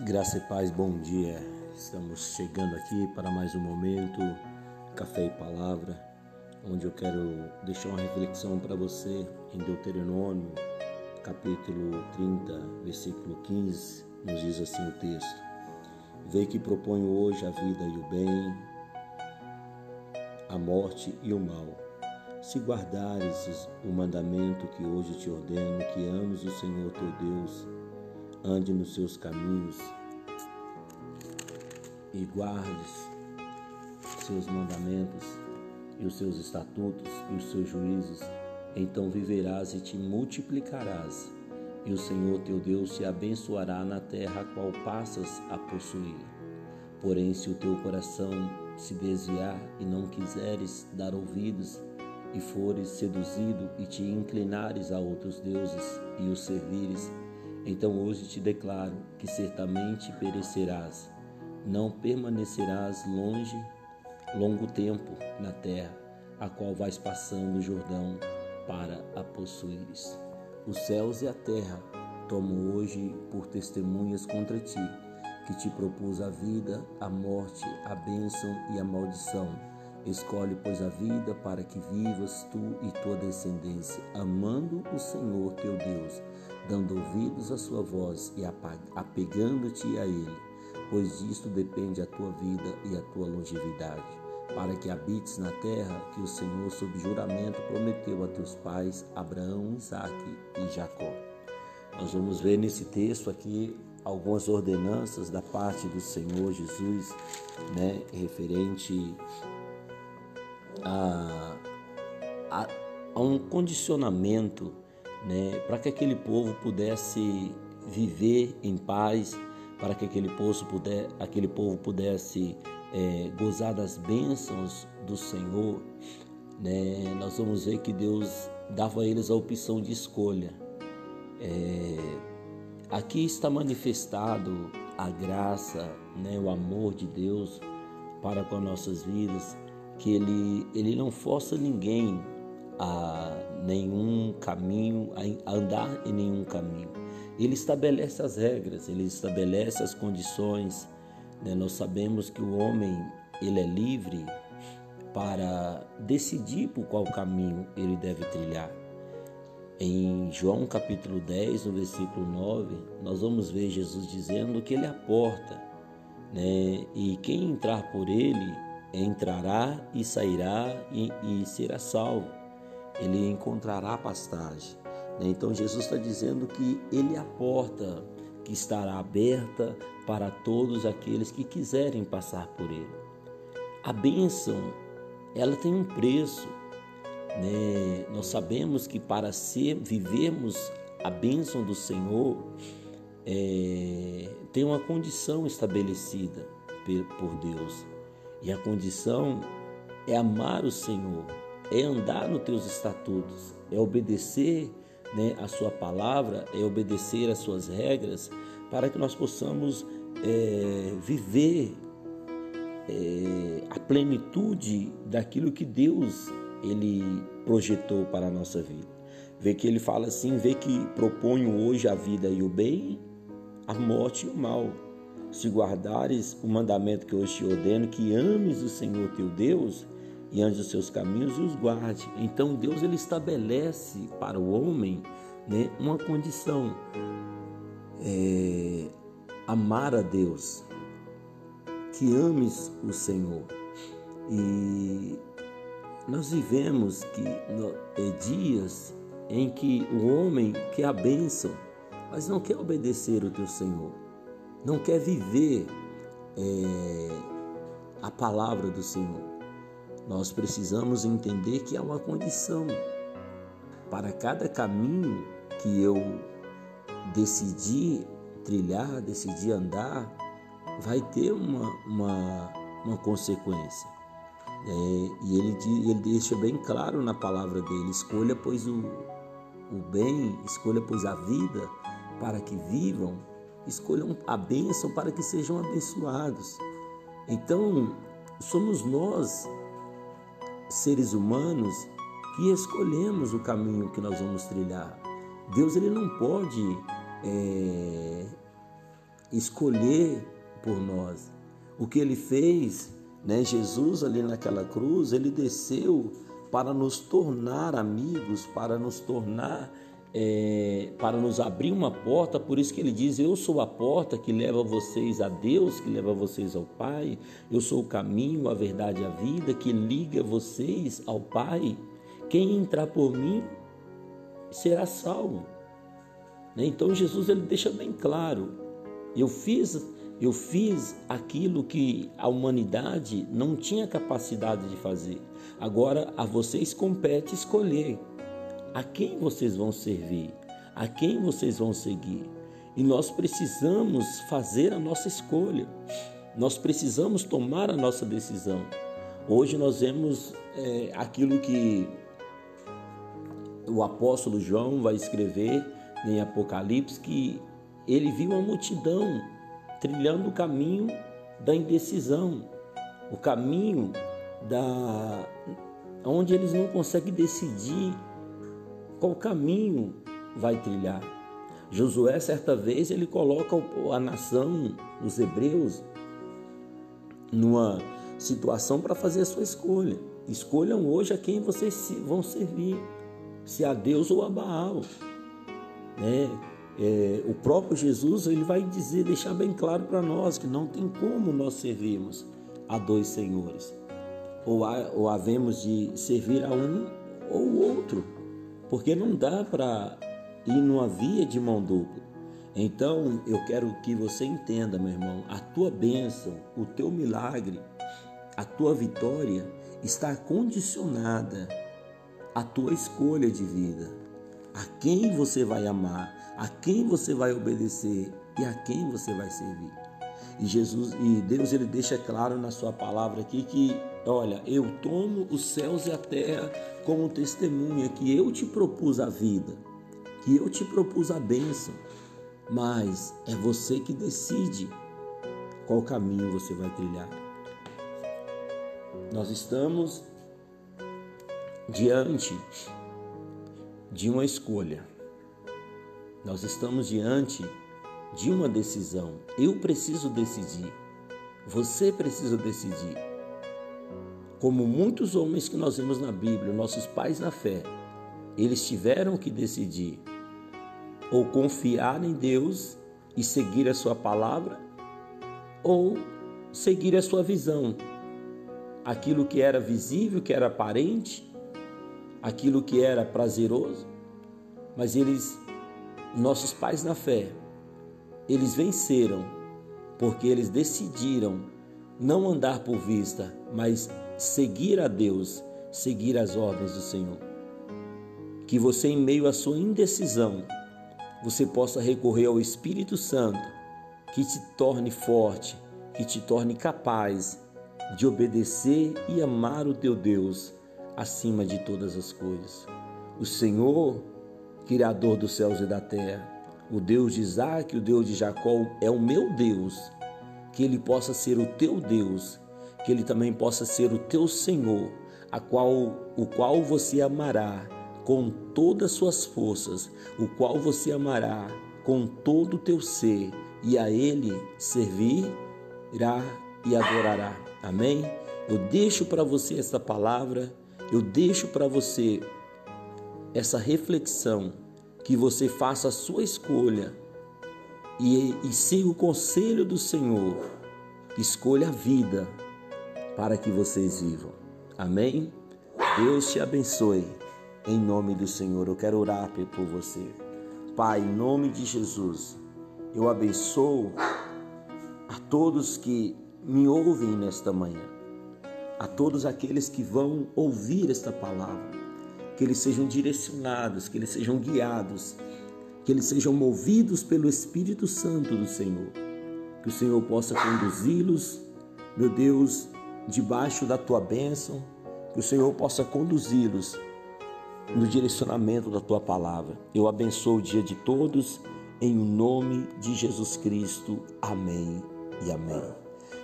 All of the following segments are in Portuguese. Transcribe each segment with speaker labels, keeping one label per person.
Speaker 1: Graça e paz, bom dia. Estamos chegando aqui para mais um momento Café e Palavra, onde eu quero deixar uma reflexão para você em Deuteronômio, capítulo 30, versículo 15, nos diz assim o texto: Vê que proponho hoje a vida e o bem, a morte e o mal. Se guardares o mandamento que hoje te ordeno, que ames o Senhor teu Deus, ande nos seus caminhos e guardes seus mandamentos e os seus estatutos e os seus juízos, então viverás e te multiplicarás, e o Senhor teu Deus te abençoará na terra a qual passas a possuir. Porém, se o teu coração se desviar e não quiseres dar ouvidos, e fores seduzido e te inclinares a outros deuses e os servires, então hoje te declaro que certamente perecerás, não permanecerás longe, longo tempo na terra, a qual vais passando o Jordão para a possuires. Os céus e a terra tomo hoje por testemunhas contra ti, que te propus a vida, a morte, a bênção e a maldição. Escolhe, pois, a vida para que vivas tu e tua descendência, amando o Senhor teu Deus dando ouvidos à sua voz e apegando-te a Ele, pois disto depende a tua vida e a tua longevidade, para que habites na terra que o Senhor, sob juramento, prometeu a teus pais, Abraão, Isaque e Jacó. Nós vamos ver nesse texto aqui algumas ordenanças da parte do Senhor Jesus, né, referente a, a, a um condicionamento né, para que aquele povo pudesse viver em paz, para que aquele povo, puder, aquele povo pudesse é, gozar das bênçãos do Senhor. Né, nós vamos ver que Deus dava a eles a opção de escolha. É, aqui está manifestado a graça, né, o amor de Deus para com as nossas vidas, que Ele, ele não força ninguém a nenhum caminho, a andar em nenhum caminho. Ele estabelece as regras, ele estabelece as condições. Né? Nós sabemos que o homem ele é livre para decidir por qual caminho ele deve trilhar. Em João capítulo 10, no versículo 9, nós vamos ver Jesus dizendo que ele é a porta, né? e quem entrar por ele entrará e sairá e, e será salvo ele encontrará pastagem. Né? Então Jesus está dizendo que ele é a porta que estará aberta para todos aqueles que quiserem passar por ele. A bênção, ela tem um preço. Né? Nós sabemos que para ser, vivermos a bênção do Senhor, é, tem uma condição estabelecida por Deus. E a condição é amar o Senhor, é andar nos teus estatutos, é obedecer né, a sua palavra, é obedecer as suas regras, para que nós possamos é, viver é, a plenitude daquilo que Deus ele projetou para a nossa vida. Vê que ele fala assim, vê que proponho hoje a vida e o bem, a morte e o mal. Se guardares o mandamento que hoje te ordeno, que ames o Senhor teu Deus e ande os seus caminhos e os guarde. Então Deus ele estabelece para o homem né, uma condição: é, amar a Deus, que ames o Senhor. E nós vivemos que é, dias em que o homem quer a bênção, mas não quer obedecer o teu Senhor, não quer viver é, a palavra do Senhor. Nós precisamos entender que há uma condição para cada caminho que eu decidi trilhar, decidi andar, vai ter uma, uma, uma consequência. É, e ele, ele deixa bem claro na palavra dele: escolha, pois, o, o bem, escolha, pois, a vida para que vivam, escolham a bênção para que sejam abençoados. Então, somos nós seres humanos que escolhemos o caminho que nós vamos trilhar. Deus ele não pode é, escolher por nós. O que ele fez, né? Jesus ali naquela cruz, ele desceu para nos tornar amigos, para nos tornar é, para nos abrir uma porta, por isso que ele diz: Eu sou a porta que leva vocês a Deus, que leva vocês ao Pai, eu sou o caminho, a verdade e a vida, que liga vocês ao Pai. Quem entrar por mim será salvo. Né? Então Jesus ele deixa bem claro: eu fiz, eu fiz aquilo que a humanidade não tinha capacidade de fazer. Agora a vocês compete escolher a quem vocês vão servir, a quem vocês vão seguir. E nós precisamos fazer a nossa escolha, nós precisamos tomar a nossa decisão. Hoje nós vemos é, aquilo que o apóstolo João vai escrever em Apocalipse, que ele viu uma multidão trilhando o caminho da indecisão, o caminho da onde eles não conseguem decidir qual caminho vai trilhar. Josué, certa vez, ele coloca a nação, os hebreus, numa situação para fazer a sua escolha. Escolham hoje a quem vocês vão servir, se a Deus ou a Baal. Né? É, o próprio Jesus ele vai dizer, deixar bem claro para nós que não tem como nós servirmos a dois senhores. Ou, há, ou havemos de servir a um ou outro porque não dá para ir numa via de mão dupla. Então eu quero que você entenda, meu irmão, a tua bênção, o teu milagre, a tua vitória está condicionada à tua escolha de vida. A quem você vai amar, a quem você vai obedecer e a quem você vai servir. E Jesus e Deus ele deixa claro na sua palavra aqui que, olha, eu tomo os céus e a terra como testemunha que eu te propus a vida, que eu te propus a bênção, mas é você que decide qual caminho você vai trilhar. Nós estamos diante de uma escolha. Nós estamos diante de uma decisão. Eu preciso decidir. Você precisa decidir. Como muitos homens que nós vemos na Bíblia, nossos pais na fé, eles tiveram que decidir ou confiar em Deus e seguir a sua palavra, ou seguir a sua visão. Aquilo que era visível, que era aparente, aquilo que era prazeroso, mas eles, nossos pais na fé, eles venceram porque eles decidiram não andar por vista, mas seguir a Deus, seguir as ordens do Senhor. Que você, em meio à sua indecisão, você possa recorrer ao Espírito Santo, que te torne forte, que te torne capaz de obedecer e amar o teu Deus acima de todas as coisas. O Senhor, Criador dos céus e da terra, o Deus de Isaac, o Deus de Jacó é o meu Deus, que ele possa ser o teu Deus, que ele também possa ser o teu Senhor, a qual o qual você amará com todas as suas forças, o qual você amará com todo o teu ser, e a ele servirá e adorará. Amém? Eu deixo para você essa palavra, eu deixo para você essa reflexão que você faça a sua escolha e, e siga o conselho do Senhor. Escolha a vida para que vocês vivam. Amém? Deus te abençoe. Em nome do Senhor, eu quero orar por você. Pai, em nome de Jesus, eu abençoo a todos que me ouvem nesta manhã, a todos aqueles que vão ouvir esta palavra que eles sejam direcionados, que eles sejam guiados, que eles sejam movidos pelo Espírito Santo do Senhor. Que o Senhor possa conduzi-los, meu Deus, debaixo da tua bênção, que o Senhor possa conduzi-los no direcionamento da tua palavra. Eu abençoo o dia de todos, em nome de Jesus Cristo. Amém e amém.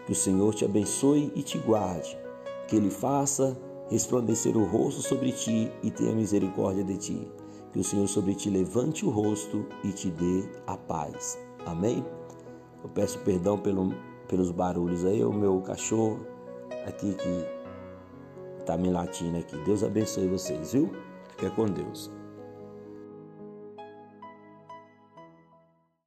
Speaker 1: Que o Senhor te abençoe e te guarde, que Ele faça resplandecer o rosto sobre ti e tenha misericórdia de ti. Que o Senhor sobre ti levante o rosto e te dê a paz. Amém? Eu peço perdão pelo, pelos barulhos aí, o meu cachorro aqui que está me latindo aqui. Deus abençoe vocês, viu? Fica com Deus.